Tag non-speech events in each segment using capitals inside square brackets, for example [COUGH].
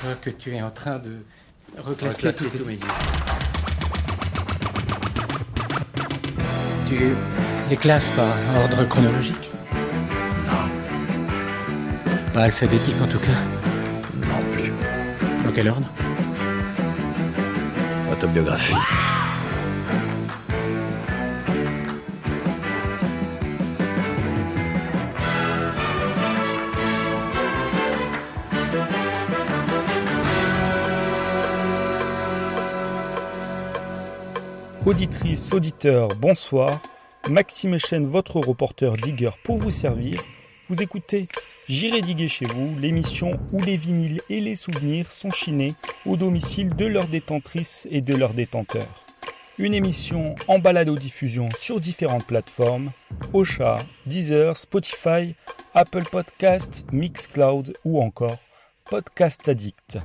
Je vois que tu es en train de reclasser, Reclasser tous mes disques. Tu les classes par ordre chronologique? Non, Pas alphabétique en tout cas? non plus. Dans quel ordre? Autobiographie. Auditrices, auditeurs, bonsoir. Maxime Echen, votre reporter digger pour vous servir. Vous écoutez J'irai diguer chez vous, l'émission où les vinyles et les souvenirs sont chinés au domicile de leurs détentrices et de leurs détenteurs. Une émission en balado-diffusion sur différentes plateformes Ocha, Deezer, Spotify, Apple Podcast, Mixcloud ou encore Podcast Addict.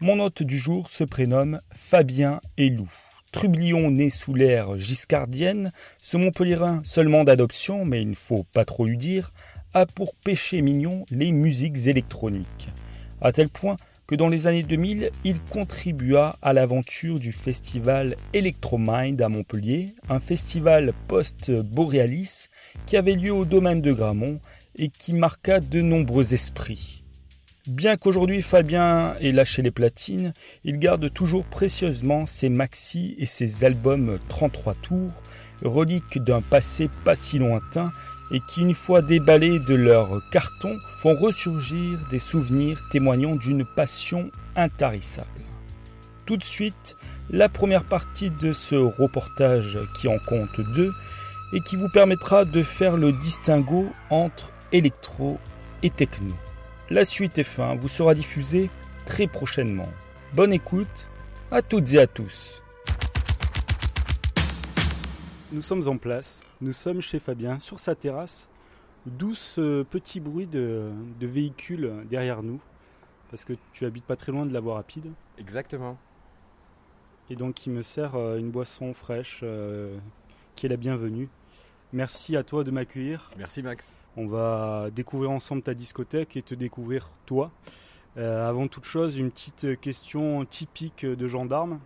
Mon hôte du jour se prénomme Fabien Elou. Trublion né sous l'ère giscardienne, ce Montpellierin seulement d'adoption, mais il ne faut pas trop lui dire, a pour péché mignon les musiques électroniques. À tel point que dans les années 2000, il contribua à l'aventure du festival Electromind à Montpellier, un festival post-boréalis qui avait lieu au domaine de Gramont et qui marqua de nombreux esprits. Bien qu'aujourd'hui Fabien ait lâché les platines, il garde toujours précieusement ses maxi et ses albums 33 tours, reliques d'un passé pas si lointain et qui, une fois déballés de leur carton, font ressurgir des souvenirs témoignant d'une passion intarissable. Tout de suite, la première partie de ce reportage qui en compte deux et qui vous permettra de faire le distinguo entre électro et techno. La suite est fin vous sera diffusée très prochainement. Bonne écoute à toutes et à tous. Nous sommes en place, nous sommes chez Fabien sur sa terrasse, d'où ce petit bruit de, de véhicule derrière nous, parce que tu habites pas très loin de la voie rapide, Exactement. et donc il me sert euh, une boisson fraîche euh, qui est la bienvenue. Merci à toi de m'accueillir. Merci Max. On va découvrir ensemble ta discothèque et te découvrir toi. Euh, avant toute chose, une petite question typique de gendarme.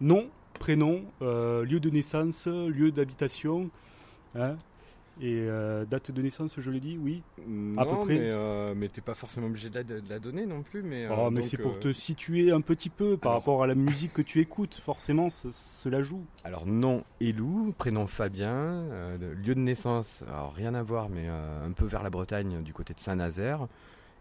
Nom, prénom, euh, lieu de naissance, lieu d'habitation. hein, et euh, date de naissance, je l'ai dit, oui. Non, peu près. mais, euh, mais t'es pas forcément obligé de la, de la donner non plus. Mais, euh, Oh, mais c'est pour euh, te situer un petit peu par alors. rapport à la musique que tu écoutes. Forcément, ce- cela joue. Alors nom Elou, prénom Fabien, lieu de naissance, alors rien à voir, mais un peu vers la Bretagne, du côté de Saint-Nazaire.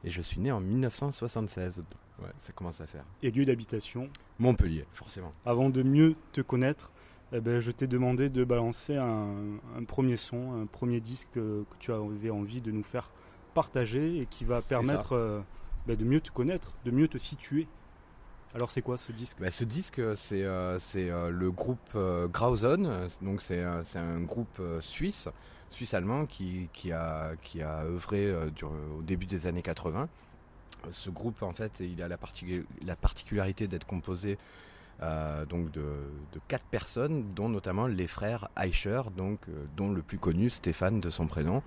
Et je suis né en 1976. Ouais, ça commence à faire. Et lieu d'habitation. Montpellier, forcément. Avant de mieux te connaître, eh ben, je t'ai demandé de balancer un, un premier son, un premier disque que tu avais envie de nous faire partager et qui va permettre euh, ben, de mieux te connaître, de mieux te situer. Alors c'est quoi ce disque? Bah, ce disque, c'est euh, euh, le groupe euh, Grauzone, euh, donc c'est un groupe suisse, suisse-allemand qui, qui, a, qui a œuvré au début des années 80. Euh, Ce groupe, en fait, il a la particularité d'être composé euh, donc de, de quatre personnes, dont notamment les frères Eicher, donc, euh, dont le plus connu, Stéphane de son prénom,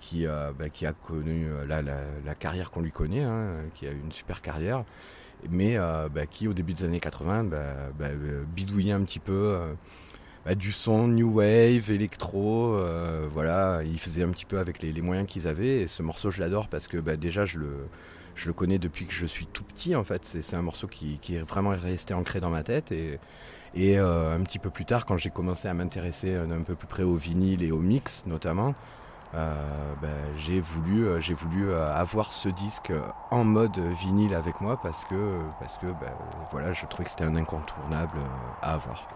qui, euh, bah, qui a connu euh, la, la- la carrière qu'on lui connaît, hein, qui a eu une super carrière mais euh, bah, qui au début des années 80 bah, bah, euh, bidouillait un petit peu bah, du son new wave, électro, voilà, ils faisaient un petit peu avec les, les moyens qu'ils avaient et ce morceau je l'adore parce que bah, déjà je le, je le connais depuis que je suis tout petit en fait, c'est un morceau qui, est vraiment resté ancré dans ma tête et, euh, un petit peu plus tard quand j'ai commencé à m'intéresser d'un peu plus près au vinyle et au mix notamment, euh, ben, j'ai voulu, euh, avoir ce disque en mode vinyle avec moi parce que, ben, voilà, je trouvais que c'était un incontournable à avoir.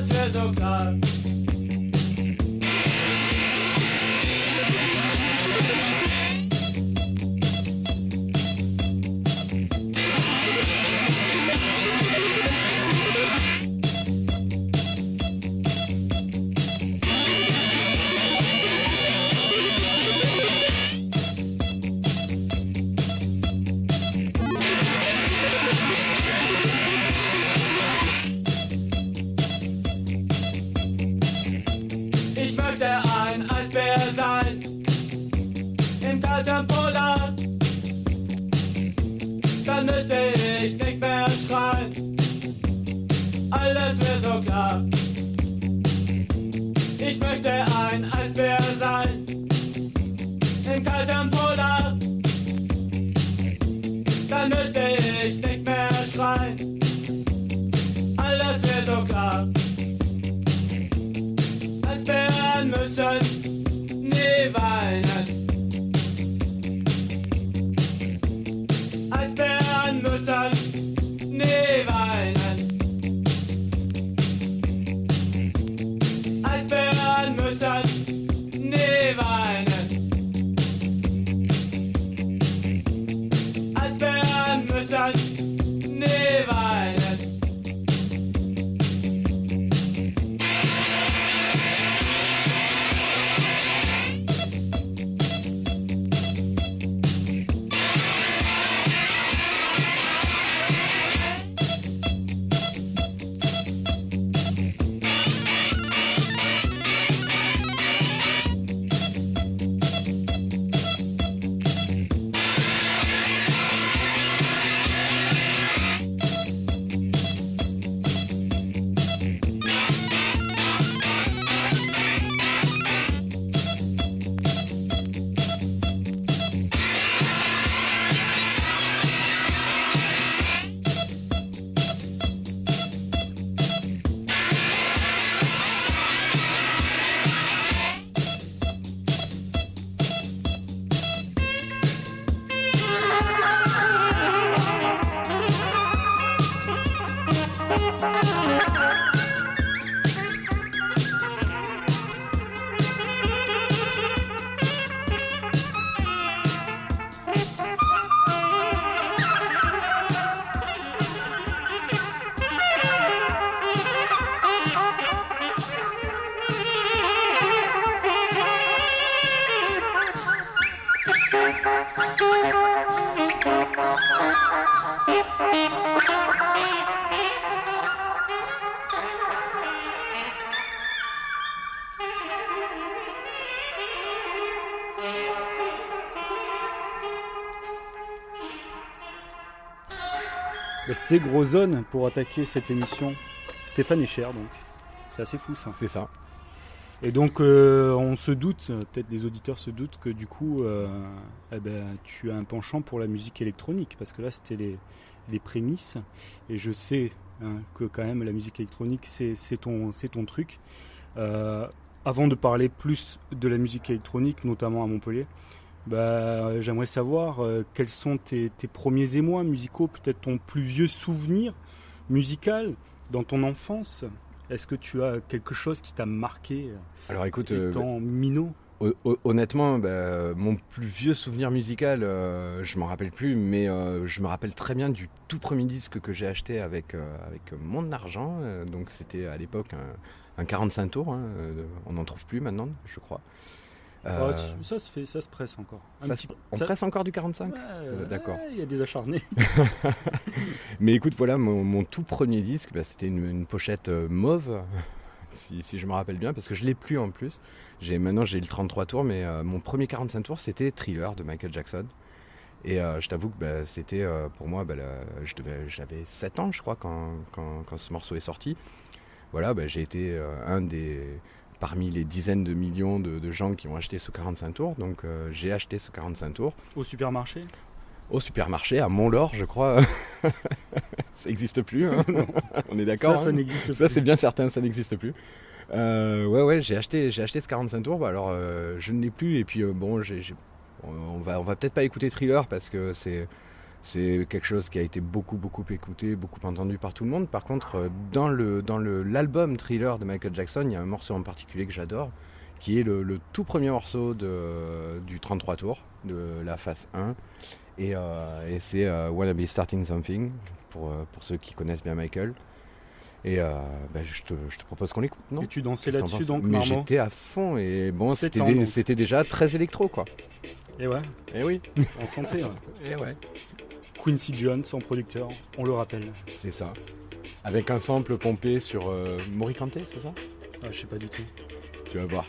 göz göz oklar Gros Zone pour attaquer cette émission. Stéphane Echer, donc. C'est assez fou ça. C'est ça. Et donc, euh, on se doute, peut-être les auditeurs se doutent que du coup, euh, eh ben, tu as un penchant pour la musique électronique, parce que là, c'était les, prémices. Et je sais hein, que quand même, la musique électronique, c'est ton, c'est ton truc. Euh, avant de parler plus de la musique électronique, notamment à Montpellier, bah, j'aimerais savoir euh, quels sont tes, tes premiers émois musicaux, peut-être ton plus vieux souvenir musical dans ton enfance? Est-ce que tu as quelque chose qui t'a marqué Alors écoute, euh, euh, étant minot? Hon- hon- Honnêtement, bah, mon plus vieux souvenir musical, euh, je m'en rappelle plus, mais euh, je me rappelle très bien du tout premier disque que j'ai acheté avec, euh, avec mon argent. Euh, donc c'était à l'époque un, un 45 tours. hein, euh, on n'en trouve plus maintenant, je crois. Euh, ça, se fait, ça se presse encore. Un ça petit- se- on ça- presse encore du 45 Ouais, Euh, d'accord. ouais, Il y a des acharnés. [LAUGHS] [LAUGHS] Mais écoute, voilà, mon, mon tout premier disque, bah, c'était une, une pochette euh, mauve, [LAUGHS] si, si je me rappelle bien, parce que je l'ai plus en plus. J'ai maintenant j'ai le 33 tours, mais euh, mon premier 45 tours c'était Thriller de Michael Jackson. Et je t'avoue que bah, c'était pour moi, bah, j'avais 7 ans, je crois, quand, quand, quand ce morceau est sorti. Voilà, bah, j'ai été un des parmi les dizaines de millions de, de gens qui ont acheté ce 45 tours. Donc euh, j'ai acheté ce 45 tours Au supermarché? Au supermarché à Mont-Laur, je crois. [LAUGHS] ça n'existe plus. hein. [LAUGHS] On est d'accord. Ça, ça hein. n'existe Ça, plus. c'est bien certain, ça n'existe plus. Euh, ouais, ouais, j'ai acheté, j'ai acheté ce 45 tours. Bah, alors, euh, je ne l'ai plus. Et puis, bon, on va, on va peut-être pas écouter Thriller parce que c'est, c'est quelque chose qui a été beaucoup, beaucoup écouté, beaucoup entendu par tout le monde. Par contre, euh, dans le, dans le, l'album Thriller de Michael Jackson, il y a un morceau en particulier que j'adore, qui est le, le tout premier morceau de, du 33 tours de la phase 1. Et, euh, et c'est euh, Wanna Be Starting Something pour, euh, pour ceux qui connaissent bien Michael. Et euh, bah, je, te, je te propose qu'on l'écoute, non? Et tu dansais là-dessus donc, Mais j'étais à fond et bon, c'était déjà très électro quoi. Et ouais, Et oui. en santé. ouais. Et ouais. Quincy Jones, son producteur, on le rappelle. C'est ça. Avec un sample pompé sur euh, Morikante, c'est ça? Ah, je sais pas du tout. Tu vas voir.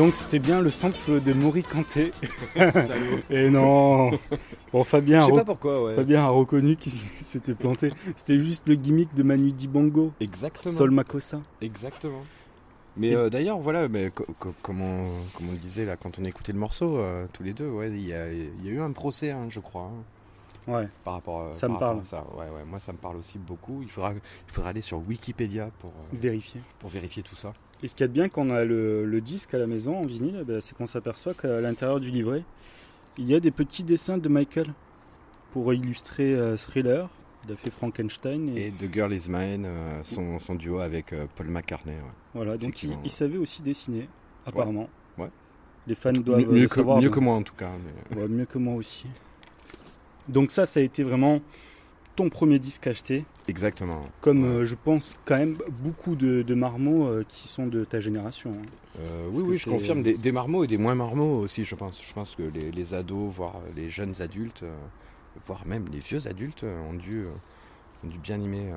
Donc c'était bien le sample de Mori Kanté. [LAUGHS] Et non Bon, Fabien, a pas pourquoi, ouais. Fabien a reconnu qu'il [LAUGHS] s'était planté. C'était juste le gimmick de Manu Dibango, Exactement. Sol Makossa. Exactement. Mais euh, d'ailleurs, voilà, mais co- co- comme, on, comme on le disait là, quand on écoutait le morceau, euh, tous les deux, ouais, il y a, il y a eu un procès, hein, je crois, hein, Ouais. par rapport, euh, Ça par me rapport parle. à ça. Ouais, ouais, moi, ça me parle aussi beaucoup. Il faudra, il faudra aller sur Wikipédia pour, euh, Vérifier. pour vérifier tout ça. Et ce qu'il y a de bien quand on a le, le disque à la maison en vinyle, ben, c'est qu'on s'aperçoit qu'à l'intérieur du livret, il y a des petits dessins de Michael pour illustrer euh, Thriller. Il a fait Frankenstein et, Et The Girl Is Mine, euh, son, son duo avec euh, Paul McCartney. ouais. voilà. Donc il, savait aussi dessiner, apparemment. Ouais. Les fans doivent mieux, le que, savoir. mieux donc- que moi en tout cas. mais- Ouais, mieux que moi aussi. Donc ça, ça a été vraiment ton premier disque acheté, Exactement. comme Ouais. euh, je pense quand même beaucoup de, de marmots euh, qui sont de ta génération. hein. Euh, oui, oui, je confirme. Des, des marmots et des moins marmots aussi, je pense. Je pense que les, les ados, voire les jeunes adultes, voire même les vieux adultes, ont dû, ont dû bien aimer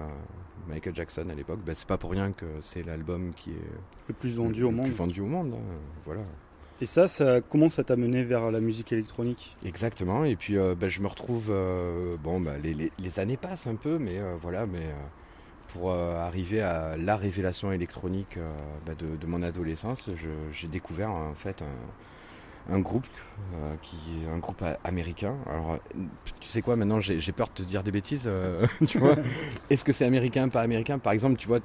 Michael Jackson à l'époque. Bah, c'est pas pour rien que c'est l'album qui est Le plus vendu le au monde. plus vendu au monde. hein, Voilà. Et ça, ça, comment ça t'a mené vers la musique électronique? Exactement. Et puis, euh, bah, je me retrouve. euh, bon, bah, les, les- les années passent un peu, mais euh, voilà. Mais pour arriver à la révélation électronique bah, de, de mon adolescence, j'ai découvert en fait un, un groupe qui est un groupe américain. Alors, tu sais quoi Maintenant, j'ai peur de te dire des bêtises. [LAUGHS] tu vois [LAUGHS] Est-ce que c'est américain, pas américain? Par exemple, tu vois,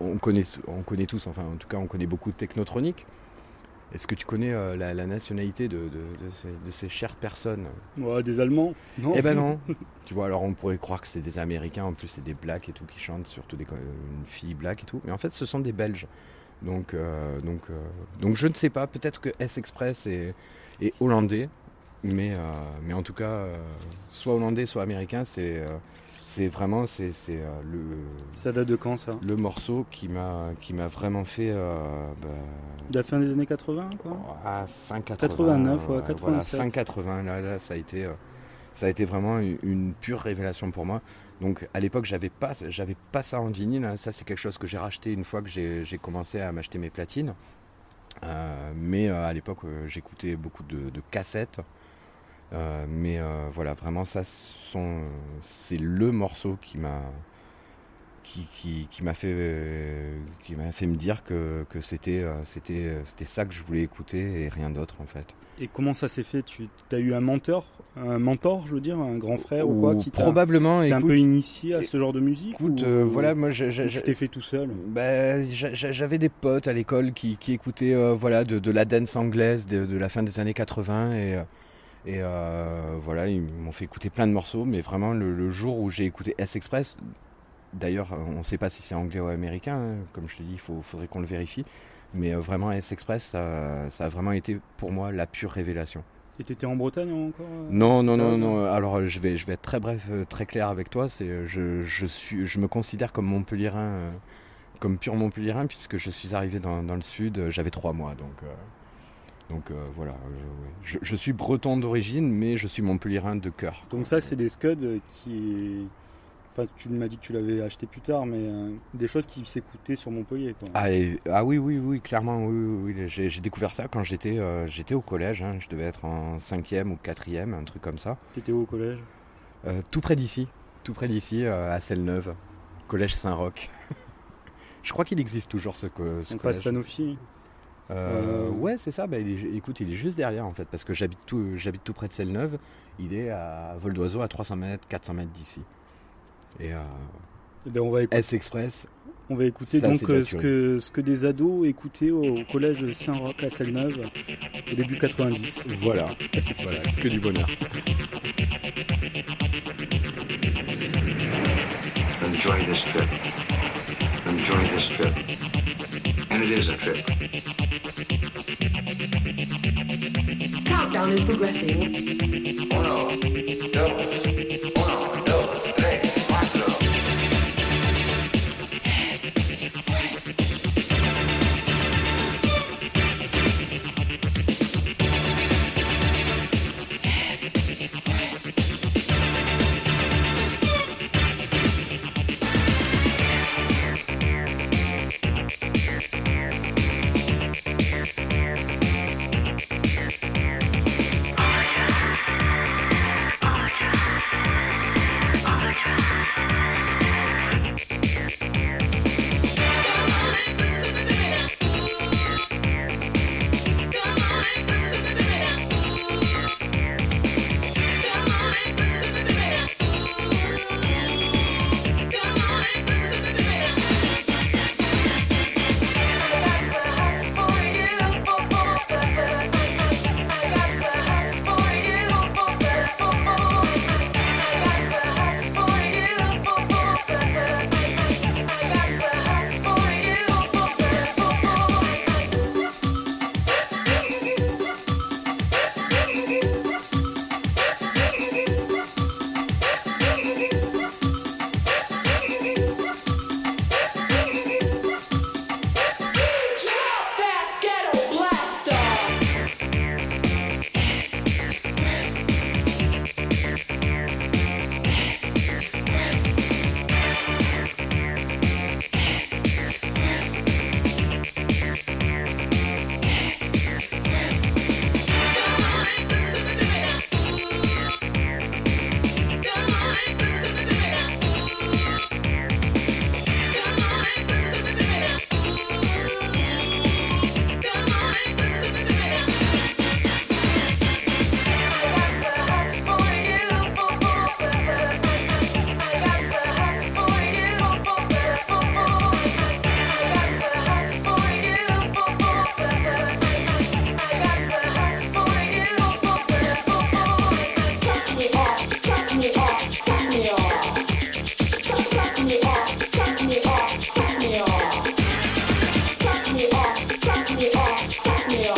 on connaît, on connaît tous. Enfin, en tout cas, on connaît beaucoup de technotronique. Est-ce que tu connais euh, la, la nationalité de, de- de ces, de ces chères personnes? Ouais, Des Allemands Non eh ben non. [LAUGHS] tu vois, alors on pourrait croire que c'est des Américains, en plus c'est des Blacks et tout qui chantent, surtout des, une fille black et tout. Mais en fait, ce sont des Belges. Donc, euh, donc, euh, donc je ne sais pas. Peut-être que S-Express est, est hollandais, mais, mais en tout cas, soit hollandais, soit américain, c'est, c'est vraiment c'est, euh, le, Ça date de quand ça? le morceau qui m'a, qui m'a vraiment fait. euh, bah, De la fin des années 80 quoi? À fin 80, 89, ouais, voilà, 87. fin 80, là, là, ça a été, euh, ça a été vraiment une, une pure révélation pour moi. Donc à l'époque, j'avais pas, j'avais pas ça en vinyle. hein. Ça, c'est quelque chose que j'ai racheté une fois que j'ai commencé à m'acheter mes platines. Euh, mais à l'époque, j'écoutais beaucoup de, de cassettes. Euh, mais euh, voilà, vraiment, ça, sont- c'est le morceau qui m'a qui, qui, qui m'a fait euh, qui m'a fait me dire que, que c'était euh, c'était euh, c'était ça que je voulais écouter et rien d'autre en fait. Et comment ça s'est fait? Tu as eu un mentor Un mentor, je veux dire, un grand frère ou quoi qui probablement t'a un peu initié à ce genre de musique écoute ou- euh, voilà moi tu t'es fait tout seul? Bah, j'a- j'a- j'avais des potes à l'école qui, qui écoutaient euh, voilà, de, de la dance anglaise de, de la fin des années 80 et, euh, et euh, voilà, ils m'ont fait écouter plein de morceaux, mais vraiment le, le jour où j'ai écouté S-Express, d'ailleurs on ne sait pas si c'est anglais ou américain, hein, comme je te dis, il faudrait qu'on le vérifie, mais euh, vraiment S-Express, ça, ça a vraiment été pour moi la pure révélation. Et t'étais en Bretagne encore euh, Non, non, non, non. Alors, je vais, je vais être très bref, très clair avec toi. C'est, je, je suis, je me considère comme Montpellierin, euh, comme pur Montpellierin, puisque je suis arrivé dans, dans le sud. J'avais trois mois, donc, euh, donc euh, voilà. ouais. je, je suis breton d'origine, mais je suis Montpellierin de cœur. Donc ça, c'est des scuds euh, qui... Enfin, tu m'as dit que tu l'avais acheté plus tard, mais euh, des choses qui s'écoutaient sur Montpellier. Quoi. Ah, et- ah oui, oui, oui, clairement, oui, oui, oui. J'ai, découvert ça quand j'étais, euh, j'étais au collège. hein. Je devais être en cinquième ou quatrième, un truc comme ça. T'étais où au collège? Tout près d'ici, tout près d'ici, à Selle-Neuve, collège Saint-Roch. [LAUGHS] Je crois qu'il existe toujours ce, co- ce. Sanofi Euh, Euh, Ouais, c'est ça. Bah, il est- écoute, il est juste derrière en fait, parce que j'habite tout, j'habite tout près de Selle-Neuve. Il est à vol d'oiseau à 300 mètres, 400 mètres d'ici. Et euh, Eh ben, on va écouter, S-Express, on va écouter Ça, donc euh, ce, que, ce que des ados écoutaient au, collège Saint-Roch à Selleneuve au début 90. voilà, S-Express. voilà, que du bonheur. Enjoy this trip. Enjoy this trip. And it is a trip. Countdown is progressing. Oh, uno, dos, uno, dos, tres, 같아요.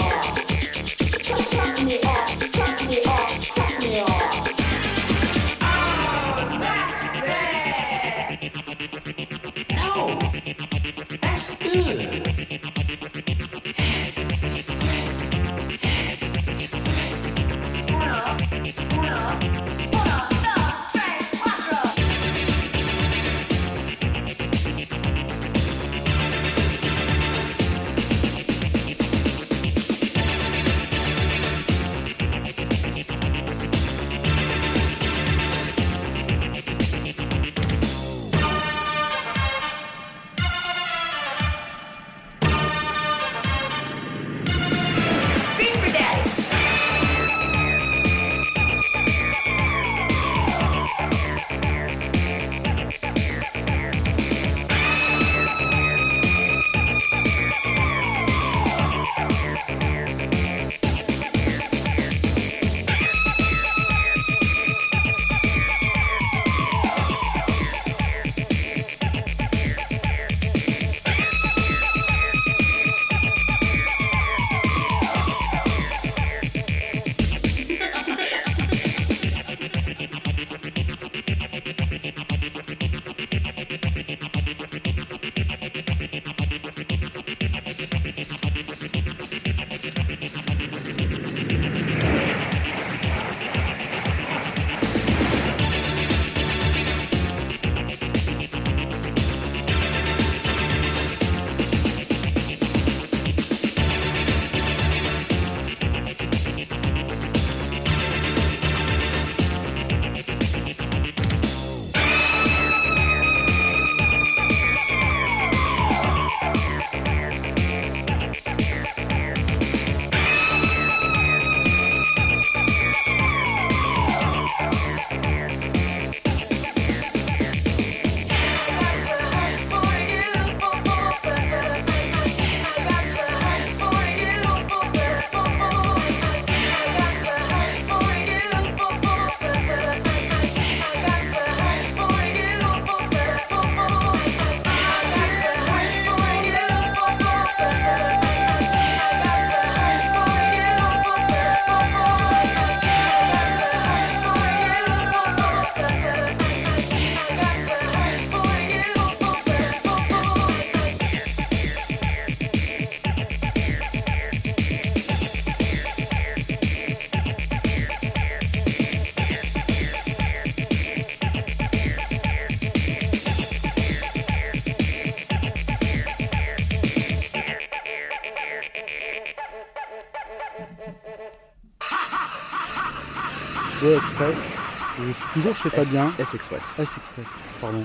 Toujours chez Fabien. S Express. S Express, pardon.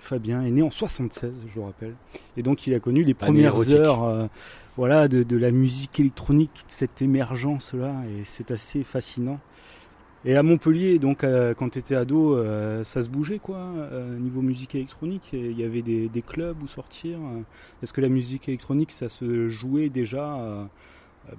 Fabien est né en 76, je vous rappelle. Et donc il a connu les premières heures euh, voilà, de, de la musique électronique, toute cette émergence-là, et c'est assez fascinant. Et à Montpellier, donc euh, quand tu étais ado, euh, ça se bougeait quoi, niveau musique électronique? Il y avait des, des clubs où sortir. Est-ce que la musique électronique, ça se jouait déjà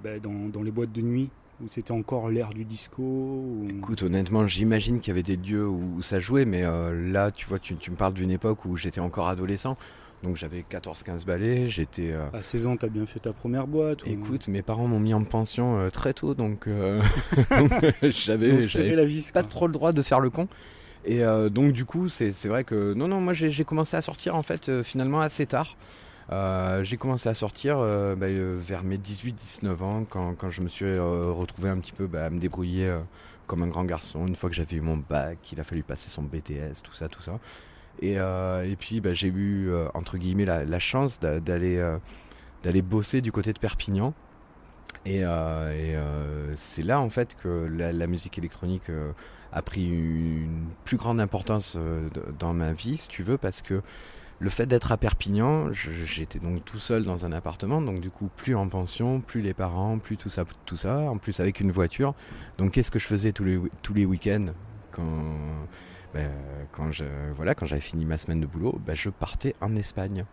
ben, dans, dans les boîtes de nuit? Où c'était encore l'ère du disco ou- Écoute, honnêtement, j'imagine qu'il y avait des lieux où, ça jouait, mais euh, là, tu vois, tu, tu me parles d'une époque où j'étais encore adolescent. Donc j'avais 14-15 balais, j'étais... euh, À 16 ans, t'as bien fait ta première boîte ou- Écoute, mes parents m'ont mis en pension euh, très tôt, donc [LAUGHS] [LAUGHS] j'avais pas trop le droit de faire le con. Et donc du coup, c'est vrai que non, non, moi j'ai commencé à sortir en fait finalement assez tard. Euh, j'ai commencé à sortir euh, bah, euh, vers mes 18-19 ans quand, quand je me suis retrouvé un petit peu bah, à me débrouiller comme un grand garçon. Une fois que j'avais eu mon bac, il a fallu passer son BTS, tout ça, tout ça. Et, et puis bah, j'ai eu entre guillemets la, chance d'a- d'aller d'aller bosser du côté de Perpignan. Et, c'est là en fait que la, musique électronique a pris une plus grande importance dans ma vie, si tu veux, parce que le fait d'être à Perpignan, j'étais donc tout seul dans un appartement, donc du coup plus en pension, plus les parents, plus tout ça, tout ça, en plus avec une voiture. Donc qu'est-ce que je faisais tous les tous les week-ends quand ben, quand je voilà quand j'avais fini ma semaine de boulot, ben, je partais en Espagne.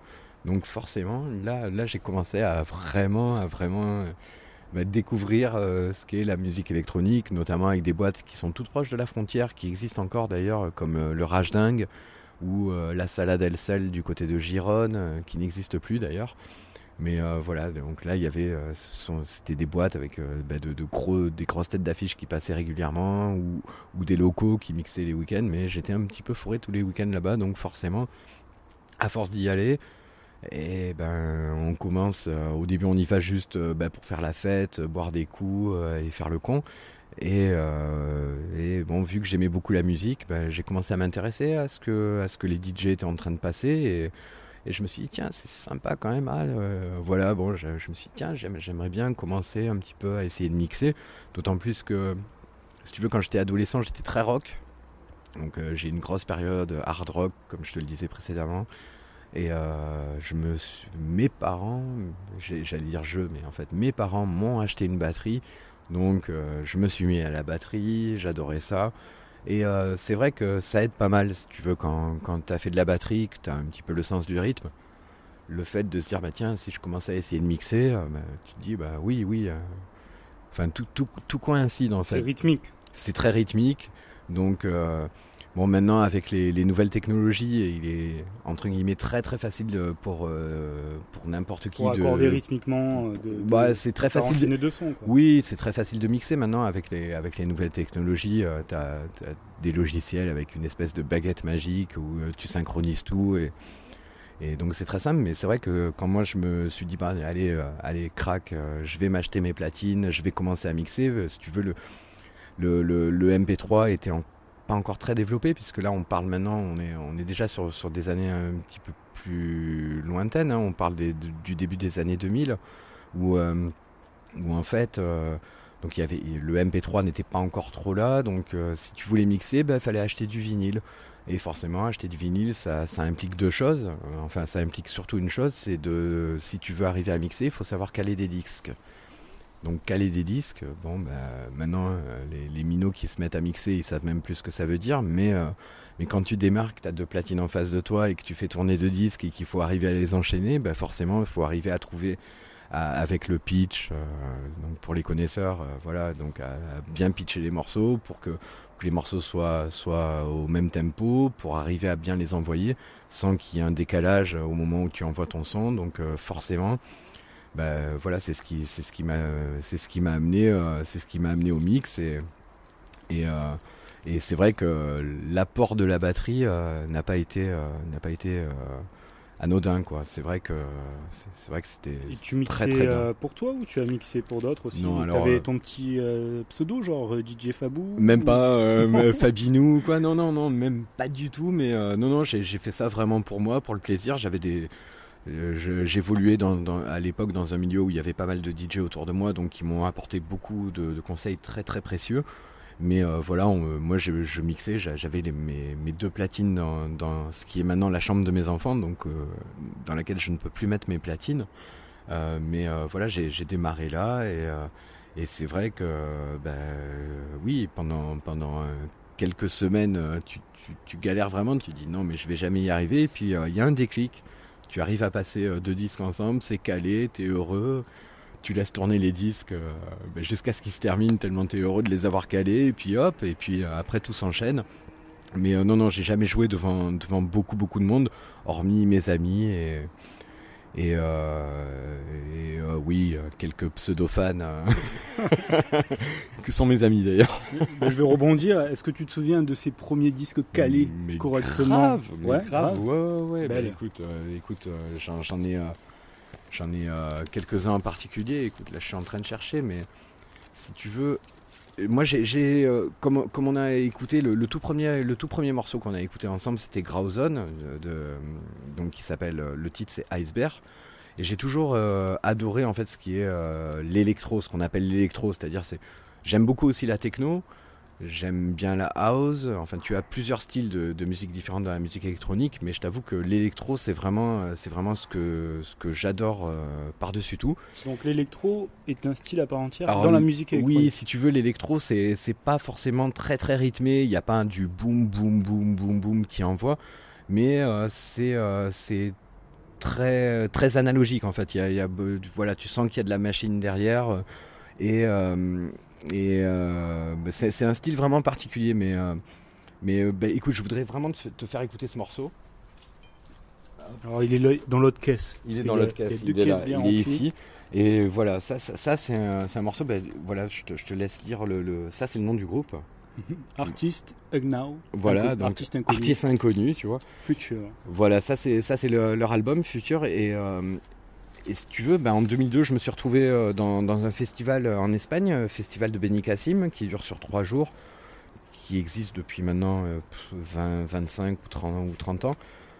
Donc forcément, là là j'ai commencé à vraiment à vraiment bah, découvrir euh, ce qu'est la musique électronique, notamment avec des boîtes qui sont toutes proches de la frontière, qui existent encore d'ailleurs, comme euh, le Rage Dingue ou euh, la Salade El Sel du côté de Gironne, euh, qui n'existe plus d'ailleurs. Mais euh, voilà, donc là il y avait, c'était des boîtes avec bah, de, des grosses têtes d'affiches qui passaient régulièrement ou, des locaux qui mixaient les week-ends. Mais j'étais un petit peu fourré tous les week-ends là-bas, donc forcément, à force d'y aller, et ben on commence. au début, on y va juste bah, pour faire la fête, boire des coups et faire le con. Et, euh, et bon, vu que j'aimais beaucoup la musique, bah, j'ai commencé à m'intéresser à ce que à ce que les DJ étaient en train de passer. Et, je me suis dit tiens, c'est sympa quand même. ah, euh, voilà, bon, je, me suis dit tiens, j'aime- j'aimerais bien commencer un petit peu à essayer de mixer. D'autant plus que, si tu veux, quand j'étais adolescent, j'étais très rock. Donc euh, j'ai une grosse période hard rock, comme je te le disais précédemment. Et euh, je me mes parents, j'allais dire je, mais en fait mes parents m'ont acheté une batterie. Donc euh, je me suis mis à la batterie, j'adorais ça. Et euh, c'est vrai que ça aide pas mal, si tu veux, quand, quand tu as fait de la batterie, que tu as un petit peu le sens du rythme. Le fait de se dire, bah tiens, si je commence à essayer de mixer, euh, bah, tu te dis, bah oui, oui. euh, Enfin, tout, tout, tout coïncide en C'est fait rythmique. c'est très rythmique. Donc, euh, bon, maintenant, avec les, les nouvelles technologies, il est, entre guillemets, très très facile pour, euh, pour n'importe qui Pour de... accorder rythmiquement. euh, De, de- Bah, c'est très facile. de- sons. Quoi. Oui, c'est très facile de mixer maintenant avec les, avec les nouvelles technologies. tu as, des logiciels avec une espèce de baguette magique où euh, tu synchronises tout. Et, et donc c'est très simple, mais c'est vrai que quand moi je me suis dit, bah, allez, euh, allez, crac, euh, je vais m'acheter mes platines, je vais commencer à mixer. euh, si tu veux, le, le, le, le MP3 était en- pas encore très développé, puisque là on parle maintenant, on est, on est déjà sur, sur des années un petit peu plus lointaines. hein. on parle des- du début des années 2000, où, euh, où en fait. euh, donc il y avait le MP3 n'était pas encore trop là, donc euh, si tu voulais mixer, il fallait acheter du vinyle. Et forcément, acheter du vinyle, ça, ça implique deux choses. Enfin, ça implique surtout une chose, c'est de si tu veux arriver à mixer, il faut savoir caler des disques. Donc caler des disques, bon, bah, maintenant euh, les, les minots qui se mettent à mixer, ils savent même plus ce que ça veut dire, mais, euh, mais quand tu démarres, que tu as deux platines en face de toi et que tu fais tourner deux disques et qu'il faut arriver à les enchaîner, bah, forcément, il faut arriver à trouver à- avec le pitch, euh, donc pour les connaisseurs, euh, voilà, donc à, à bien pitcher les morceaux pour que, que les morceaux soient, soient au même tempo, pour arriver à bien les envoyer sans qu'il y ait un décalage au moment où tu envoies ton son. Donc euh, forcément, bah, voilà, c'est ce qui, c'est ce qui m'a, c'est ce qui m'a amené, euh, c'est ce qui m'a amené au mix et et, euh, et c'est vrai que l'apport de la batterie euh, n'a pas été, n'a pas été anodin quoi. C'est vrai que c'est vrai que c'était Et tu mixais très très bien. pour toi ou tu as mixé pour d'autres aussi? Non, alors, avais ton petit euh, pseudo, genre DJ Fabou Même ou- pas euh, [LAUGHS] Fabinou ou quoi, non, non, non, même pas du tout, mais euh, non, non, j'ai j'ai fait ça vraiment pour moi, pour le plaisir. J'avais des. Euh, J'évoluais à l'époque dans un milieu où il y avait pas mal de DJ autour de moi, donc qui m'ont apporté beaucoup de, conseils très très précieux. Mais euh, voilà, euh, moi je, mixais, j'a- j'avais mes, deux platines dans, ce qui est maintenant la chambre de mes enfants, donc dans laquelle je ne peux plus mettre mes platines. Mais voilà, j'ai démarré là et, c'est vrai que ben, oui, pendant, pendant quelques semaines, tu, galères vraiment, tu dis non mais je vais jamais y arriver. Et puis il y a un déclic, tu arrives à passer euh, deux disques ensemble, c'est calé, t'es heureux tu laisses tourner les disques euh, ben, jusqu'à ce qu'ils se terminent tellement t'es heureux de les avoir calés et puis hop et puis euh, après tout s'enchaîne. Mais non non j'ai jamais joué devant devant beaucoup beaucoup de monde hormis mes amis et, euh, et, euh, oui euh, quelques pseudo fans [LAUGHS] que sont mes amis d'ailleurs Bah, je vais rebondir. Est-ce que tu te souviens de ces premiers disques calés Mais correctement grave, mais Ouais, grave, grave. ouais, ouais, ouais. Bah, Belle. écoute, euh, écoute, euh, j'en, j'en ai, euh, j'en ai euh, quelques-uns en particulier. Écoute, là, je suis en train de chercher, mais si tu veux, moi, j'ai, euh, comme, comme on a écouté le, le tout premier, le tout premier morceau qu'on a écouté ensemble, c'était Grauzone, de, de- donc qui s'appelle, euh, le titre c'est Iceberg. Et j'ai toujours euh, adoré en fait ce qui est euh, l'électro, ce qu'on appelle l'électro, c'est-à-dire c'est, j'aime beaucoup aussi la techno. J'aime bien la house. Enfin, tu as plusieurs styles de, de musique différentes dans la musique électronique, mais je t'avoue que l'électro, c'est vraiment, c'est vraiment ce que, ce que j'adore euh, par-dessus tout. Donc l'électro est un style à part entière Alors, dans la musique électronique. Oui, si tu veux, l'électro, c'est, c'est pas forcément très très rythmé. Il n'y a pas un du boum boum boum boum boum qui envoie, mais euh, c'est, euh, c'est très très analogique en fait. Il y a, il y a, voilà, tu sens qu'il y a de la machine derrière et et euh, bah, c'est, un style vraiment particulier, mais euh, mais euh, bah, écoute, je voudrais vraiment te, te faire écouter ce morceau. Alors il est dans l'autre caisse. Il est dans l'autre caisse, il est, là, il est ici. Et voilà, ça, ça, ça, c'est un, morceau. ben, voilà, je te, je te laisse lire le, le- Ça, c'est le nom du groupe. Mhm. Artiste Now. Voilà, donc artiste inconnu. artiste inconnu, tu vois. Future. Voilà, ça c'est ça c'est le- leur album Future et euh, et si tu veux, ben, en 2002, je me suis retrouvé euh, dans, un festival euh, en Espagne, euh, festival de Benicassim, qui dure sur trois jours, qui existe depuis maintenant euh, pff, 20, 25 ou 30, ou 30 ans.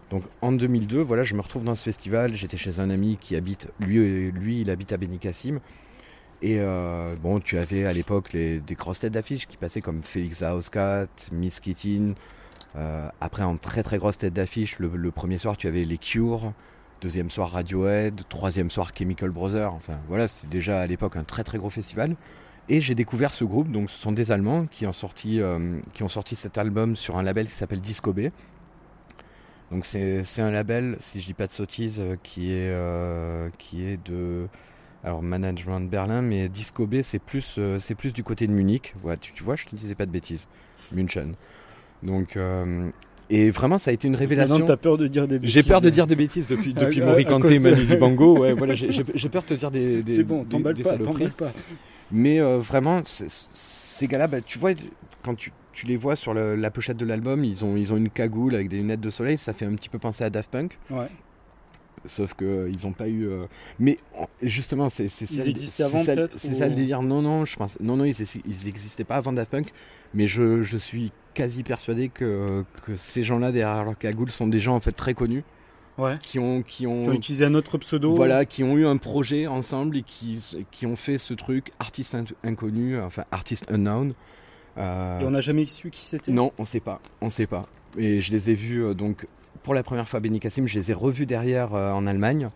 Donc en 2002, voilà, je me retrouve dans ce festival. J'étais chez un ami qui habite, lui, lui il habite à Benicassim. Et bon, tu avais à l'époque des grosses têtes d'affiche qui passaient comme Félix Zaoskat, Miss Kittin. Après, en très très grosse tête d'affiche, le, le premier soir, tu avais les Cure. Deuxième soir, Radiohead. Troisième soir, Chemical Brothers. Enfin, voilà, c'était déjà à l'époque un très très gros festival. Et j'ai découvert ce groupe, donc ce sont des Allemands qui ont sorti, euh, cet album sur un label qui s'appelle Disco B. Donc c'est un label, si je dis pas de sottises, euh, qui est, euh, qui est de alors Management Berlin, mais Disco B c'est plus, du côté de Munich. Tu, tu vois, je te disais pas de bêtises. München. Donc et vraiment ça a été une révélation. Maintenant, t'as peur de dire des bêtises. J'ai peur de dire des bêtises depuis, [LAUGHS] depuis à- Maurice à Kanté et cause de- Manu Dibango. Ouais, [LAUGHS] voilà, j'ai peur de te dire des, des, C'est bon, t'emballes pas, pas. Mais euh, vraiment, ces gars-là, bah, tu vois, quand tu, tu les vois sur le- la pochette de l'album, ils ont, ils ont une cagoule avec des lunettes de soleil, ça fait un petit peu penser à Daft Punk. Ouais. Sauf que euh, ils n'ont pas eu. euh, Mais en- justement, c'est ça, ou- ça le délire. Non, non, je pense. Non, non, ils n'existaient pas avant Daft Punk. Mais je, je suis quasi persuadé que, que ces gens-là derrière leur cagoule sont des gens en fait très connus Ouais. qui ont, qui ont, Qui ont utilisé un autre pseudo. voilà, qui ont eu un projet ensemble et qui, qui ont fait ce truc artiste in- inconnu, enfin artiste unknown. Euh, Et on n'a jamais su qui c'était? Non, on sait pas, on sait pas. Et je les ai vus euh, donc pour la première fois à Benicassim, je les ai revus derrière euh, en Allemagne,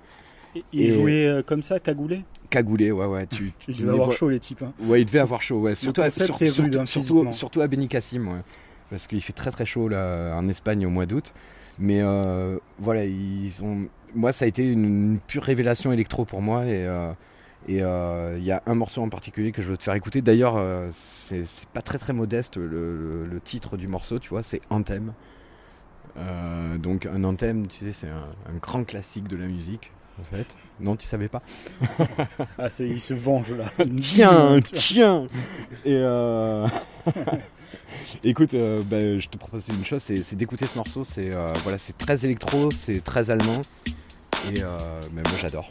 Et- Et- jouaient euh, comme ça, cagoulés. cagoulés, ouais ouais. Tu, tu devaient les avoir vois- chaud, les types. hein. Ouais, il devait avoir chaud, ouais. Surtout, à, sur- rude, surtout, hein, surtout, physiquement. surtout à Benicassim, ouais. Parce qu'il fait très très chaud là en Espagne au mois d'août. Mais euh, voilà, ils ont. Moi, ça a été une, une pure révélation électro pour moi et. euh, et euh, il y a un morceau en particulier que je veux te faire écouter. D'ailleurs, euh, c'est c'est pas très très modeste le, le- le titre du morceau, tu vois, c'est Anthem. Euh, donc un anthem, tu sais, c'est un, un grand classique de la musique, en fait. Non, tu savais pas [LAUGHS] Ah, c'est- ils se vengent là. [LAUGHS] Tiens, tiens Et euh... [LAUGHS] Écoute, euh, bah, je te propose une chose, c'est c'est d'écouter ce morceau. C'est euh, voilà, c'est très électro, c'est très allemand, et euh, bah, moi j'adore.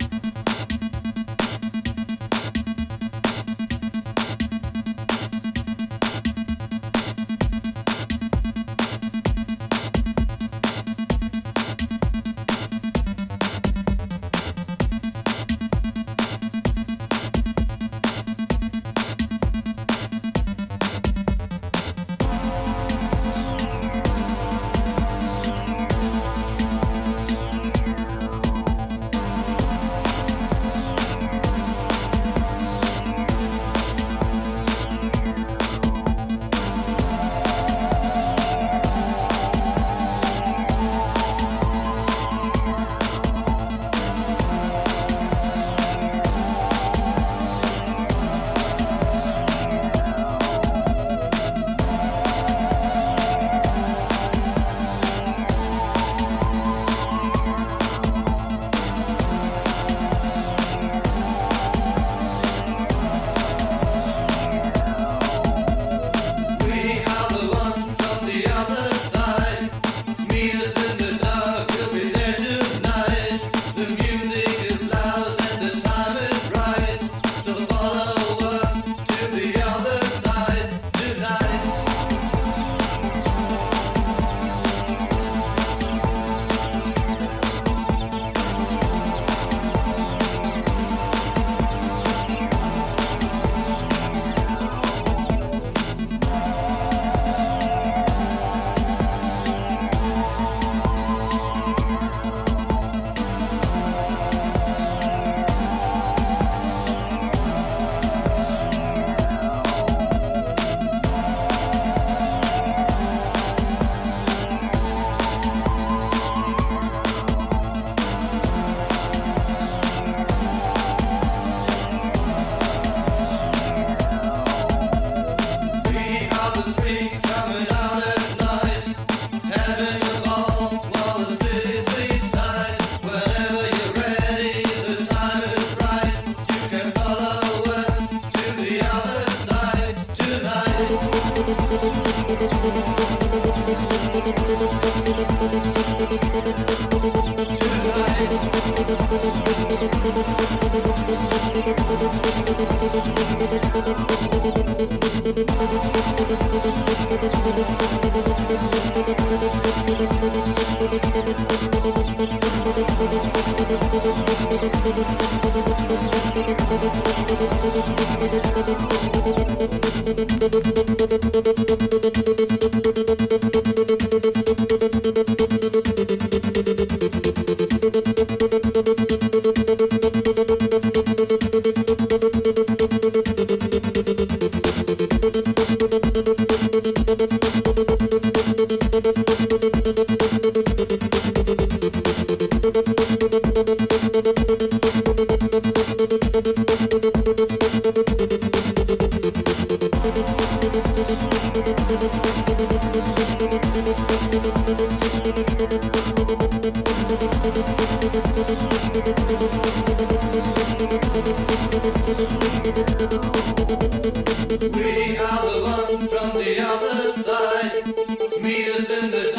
Meet us in the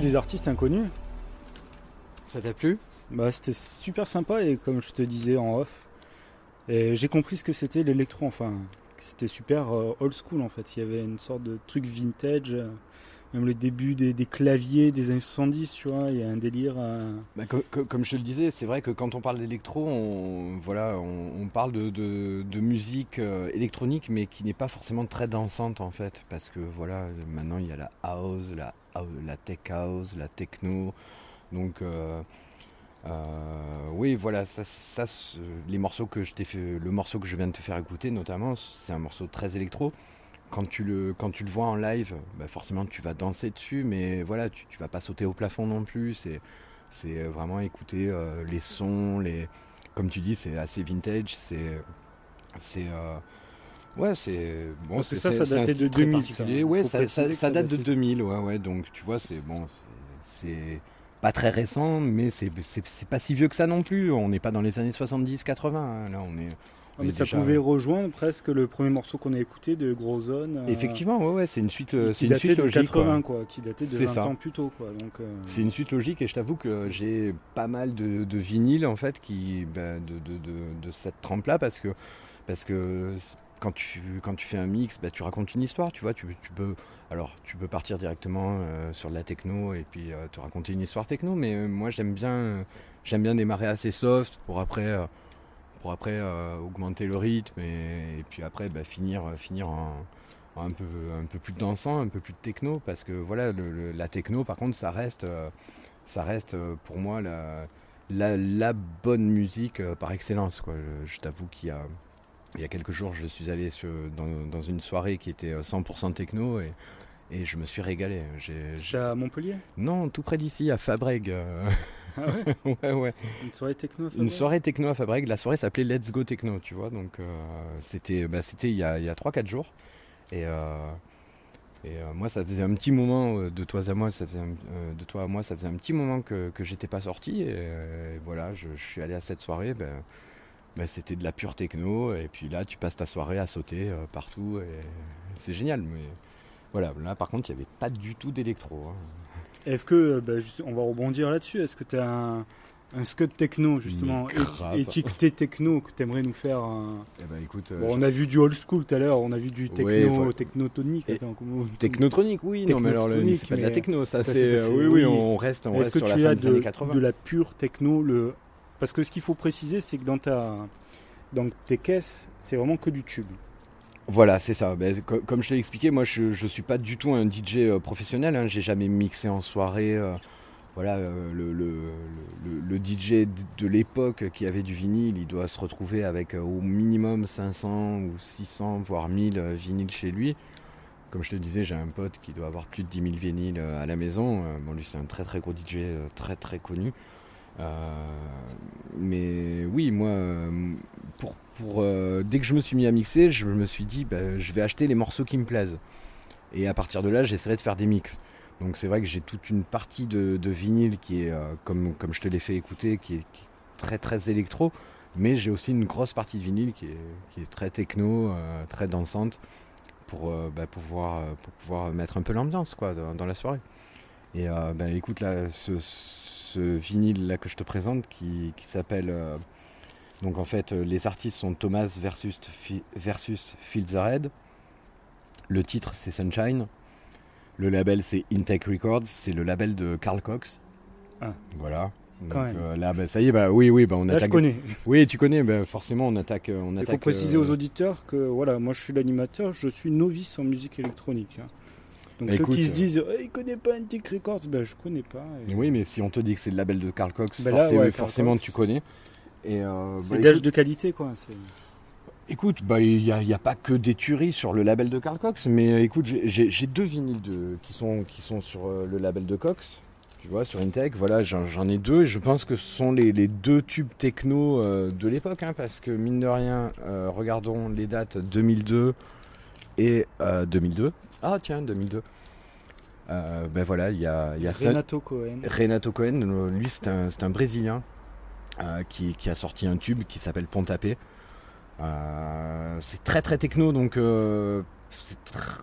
Les artistes inconnus. Ça t'a plu? Bah, c'était super sympa et comme je te disais en off, j'ai compris ce que c'était l'électro. Enfin, c'était super euh, old school en fait. Il y avait une sorte de truc vintage, euh, même le début des, des claviers des années 70, tu vois. Il y a un délire. euh, Bah, co- co- comme je te le disais, c'est vrai que quand on parle d'électro, on, voilà, on, parle de, de- musique euh, électronique, mais qui n'est pas forcément très dansante en fait, parce que voilà, maintenant il y a la house, la, hou- la tech house, la techno, donc euh, oui, voilà, ça, les morceaux que je t'ai fait, le morceau que je viens de te faire écouter notamment, c'est un morceau très électro. Quand tu le, quand tu le vois en live, bah forcément tu vas danser dessus, mais voilà, tu, tu vas pas sauter au plafond non plus. C'est, c'est vraiment écouter euh, les sons, les, comme tu dis, c'est assez vintage. C'est, c'est, euh, ouais, c'est bon. Parce que c'est- ça, ça datait de très 2000, particulier. ça. Ouais, ça, date de datait- 2000, ouais, ouais. Donc tu vois, c'est bon, c'est, pas très récent, mais c'est pas si vieux que ça non plus. On n'est pas dans les années 70-80. hein. Là, on est. mais ça déjà- pouvait rejoindre presque le premier morceau qu'on a écouté de Gros Zone. euh, Effectivement, ouais, ouais, c'est une suite, euh, qui c'est une suite de logique. quoi. 80, quoi. Qui datait de C'est 20 ça. ans plus tôt, quoi. Donc, euh, C'est une suite logique et je t'avoue que j'ai pas mal de, de vinyles en fait qui ben, de, de, de, cette trempe là parce que parce que quand tu quand tu fais un mix ben, tu racontes une histoire tu vois tu, tu peux alors tu peux partir directement euh, sur de la techno et puis euh, te raconter une histoire techno mais euh, moi j'aime bien euh, j'aime bien démarrer assez soft pour après euh, pour après euh, augmenter le rythme et, et puis après ben, finir finir en, en un peu un peu plus dansant un peu plus de techno parce que voilà le- le- la techno par contre ça reste euh, ça reste euh, pour moi la, la, la bonne musique par excellence quoi. Je, je t'avoue qu'il y a il y a quelques jours je suis allé sur- dans, dans une soirée qui était euh, 100% techno et, et je me suis régalé. J'ai- C'était à Montpellier? Non, tout près d'ici, à Fabrègue. [LAUGHS] Ah ouais [LAUGHS] ouais, ouais. Une soirée techno à Une Fabrègue soirée techno à. La soirée s'appelait Let's Go Techno, tu vois. Donc euh, c'était bah, c'était il y a, il y a 3-4 jours. Et, euh, et euh, moi, ça faisait un petit moment, euh, de toi à moi, ça faisait un, euh, de toi à moi, ça faisait un petit moment que, que j'étais pas sorti. Et, et voilà, je, je suis allé à cette soirée. Ben, ben, c'était de la pure techno. Et puis là, tu passes ta soirée à sauter partout. Et c'est génial. Mais voilà, là par contre, il n'y avait pas du tout d'électro. hein. Est-ce que, bah, juste- on va rebondir là-dessus, est-ce que tu as un, Un scud techno, justement, Mais é- étiqueté techno, que t'aimerais nous faire un... Eh ben, écoute, euh, Bon, on a vu du old school tout à l'heure, on a vu du techno, Ouais, voilà. technotonique. Et- Attends, comment... Technotronique, oui, non, mais alors le- c'est pas de la techno, ça, ça, c'est. c'est- euh, c'est- oui, oui, on reste, on Est-ce reste que sur la tu fin as des années de, 80. de la pure techno le... Parce que ce qu'il faut préciser, c'est que dans, ta... dans tes caisses, c'est vraiment que du tube. Voilà, c'est ça. Ben, co- comme je t'ai expliqué, moi je, je suis pas du tout un DJ euh, professionnel. Hein. J'ai jamais mixé en soirée. euh, voilà, euh, le, DJ de l'époque qui avait du vinyle, il doit se retrouver avec au minimum 500 ou 600, voire 1000 euh, vinyles chez lui. Comme je te disais, j'ai un pote qui doit avoir plus de 10 000 vinyles à la maison. Bon, lui, c'est un très très gros DJ, très très connu. Mais oui, moi, pour, euh, dès que je me suis mis à mixer, je me suis dit, bah, je vais acheter les morceaux qui me plaisent. Et à partir de là, j'essaierai de faire des mix. Donc c'est vrai que j'ai toute une partie de, vinyle qui est, euh, comme, comme je te l'ai fait écouter, qui est, très très électro. Mais j'ai aussi une grosse partie de vinyle qui est, qui est très techno, euh, très dansante, pour, euh, bah, pouvoir, pour pouvoir mettre un peu l'ambiance quoi, dans, la soirée. Et bah, écoute, là, ce, ce vinyle là que je te présente qui, qui s'appelle... donc en fait, euh, les artistes sont Thomas versus, versus the Red. Le titre c'est Sunshine. Le label c'est Intake Records, c'est le label de Carl Cox. Ah. Voilà. Quand Donc, même. euh, là, bah, ça y est, bah oui, oui, bah, on Là, je attaque. connais. Oui, tu connais, bah, forcément, on attaque. euh, On Il attaque faut préciser euh, aux auditeurs que voilà, moi je suis l'animateur, je suis novice en musique électronique. hein. Donc Bah, ceux écoute, qui se disent Eh, il connaît pas Antique Records, ben je connais pas. Et Oui, mais si on te dit que c'est le label de Carl Cox, là, forcément, ouais, Carl forcément Cox. tu connais. Et euh, C'est bah, gage écoute- de qualité quoi. c'est- Écoute, bah il n'y a, il y a pas que des tueries sur le label de Carl Cox, mais euh, écoute, j'ai- deux vinyles de, qui, sont, qui sont sur euh, le label de Cox, tu vois, sur Intech. Voilà, j'en ai deux et je pense que ce sont les, les deux tubes techno euh, de l'époque, hein, parce que mine de rien, euh, regardons les dates 2002 et euh, 2002. Ah tiens, 2002. Euh, ben voilà, il y a, y a Renato Cohen. Renato Cohen, lui c'est un, c'est un Brésilien euh, qui, qui a sorti un tube qui s'appelle Pontapé. Euh, c'est très très techno donc euh, c'est tr-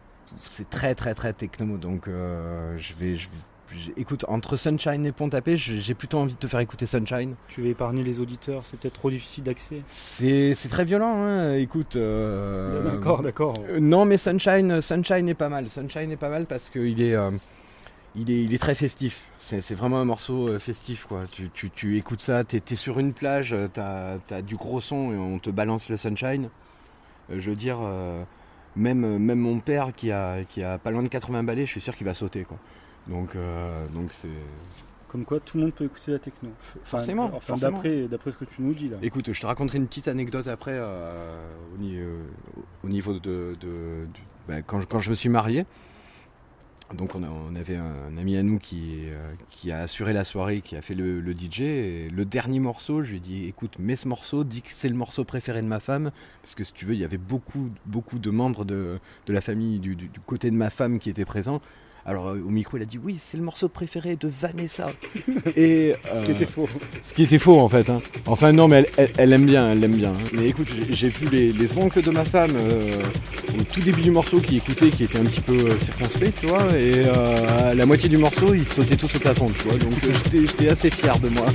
c'est très très très techno donc euh, je vais, je vais- écoute entre Sunshine et Pontapé j'ai j'ai plutôt envie de te faire écouter Sunshine Tu veux épargner les auditeurs, c'est peut-être trop difficile d'accès. c'est c'est très violent hein, écoute d'accord, d'accord. non, mais Sunshine, Sunshine est pas mal. Sunshine est pas mal parce qu'il est, il est, il est très festif. C'est vraiment un morceau euh, festif, quoi. Tu, tu, tu écoutes ça, t'es es sur une plage, euh, t'as as du gros son et on te balance le Sunshine. Euh, je veux dire, euh, même, même mon père qui a, qui a pas loin de 80 balais, je suis sûr qu'il va sauter, quoi. Donc, euh, donc c'est. Comme quoi, tout le monde peut écouter la techno. Enfin, Forcément, Enfin, forcément. d'après, d'après ce que tu nous dis là. Écoute, je te raconterai une petite anecdote après euh, au, ni- euh, au niveau de, de- du- quand, je, quand je me suis marié. Donc on, avait un, ami à nous qui, euh, qui a assuré la soirée, qui a fait le, DJ. Le dernier morceau, je lui ai dit, écoute, mets ce morceau, dis que c'est le morceau préféré de ma femme, parce que si tu veux, il y avait beaucoup, beaucoup de membres de, la famille du, du- du côté de ma femme qui étaient présents. Alors euh, au micro, il a dit, oui, c'est le morceau préféré de Vanessa. Et Ce qui euh, était faux. ce qui était faux en fait. hein. Enfin non mais elle, elle- elle aime bien, elle l'aime bien. hein. Mais écoute, j'ai- vu les, les oncles de ma femme euh, au tout début du morceau qui écoutaient, qui étaient un petit peu euh, circonspects, tu vois. Et euh, à la moitié du morceau, ils sautaient tous au plafond, tu vois. Donc euh, j'étais assez fier de moi.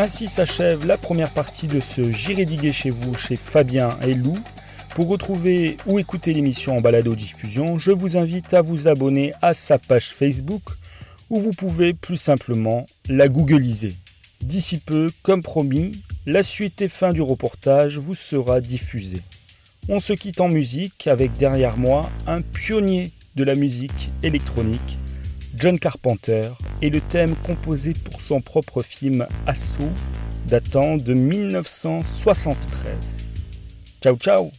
Ainsi s'achève la première partie de ce J'irai chez vous chez Fabien et Lou. Pour retrouver ou écouter l'émission en balado diffusion, je vous invite à vous abonner à sa page Facebook où vous pouvez plus simplement la googliser. D'ici peu, comme promis, la suite et fin du reportage vous sera diffusée. On se quitte en musique avec derrière moi un pionnier de la musique électronique, John Carpenter, et le thème composé pour son propre film Assaut, datant de 1973. Ciao ciao